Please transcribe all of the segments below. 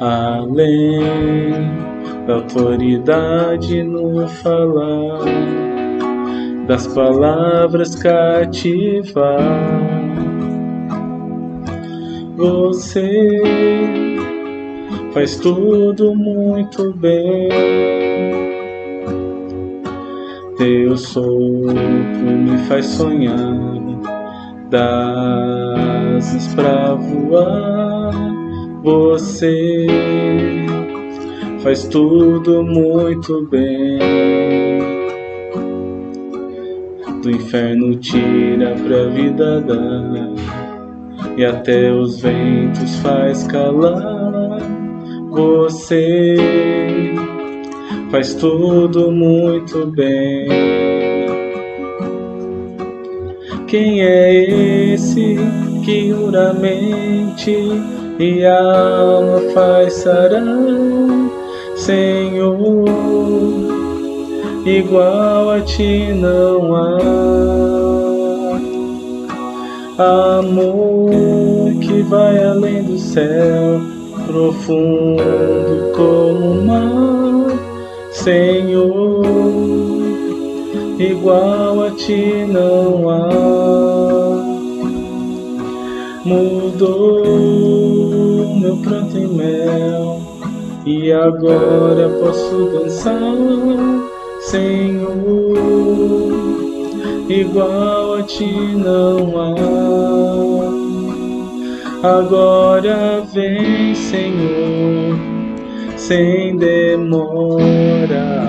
além da autoridade no falar, das palavras cativar. Você faz tudo muito bem. Teu sopro me faz sonhar, das pra voar. Você faz tudo muito bem. Do inferno tira pra vida dar, e até os ventos faz calar. Você faz tudo muito bem. Quem é esse que uramente e alma faz sarar? Senhor, igual a ti não há. Amor que vai além do céu, profundo como o mar. Senhor, igual a ti não há. Mudou e agora posso dançar, Senhor, igual a ti não há. Agora vem, Senhor, sem demora,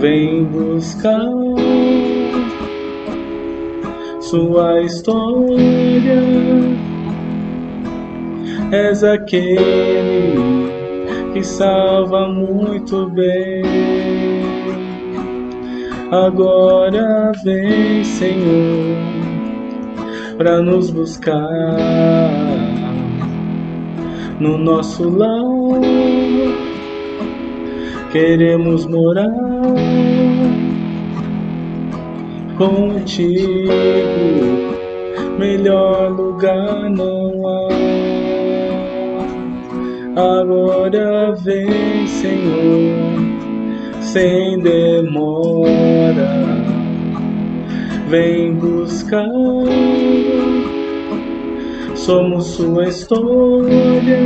vem buscar sua história. És aquele que salva muito bem. Agora vem, Senhor, para nos buscar no nosso lar. Queremos morar contigo, melhor lugar não há. Agora vem, Senhor, sem demora, vem buscar. Somos sua história,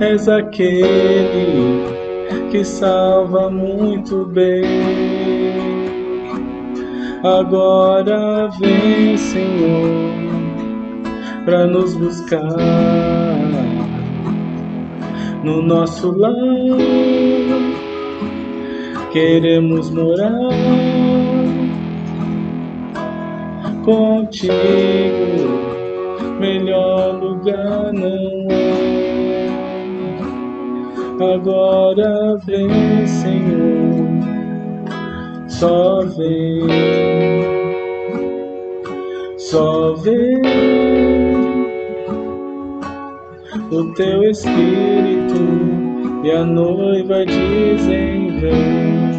és aquele que salva muito bem. Agora vem, Senhor, para nos buscar no nosso lar. Queremos morar contigo, melhor lugar não há. Agora vem, Senhor, só vem, só vem o teu espírito e a noiva dizem vem.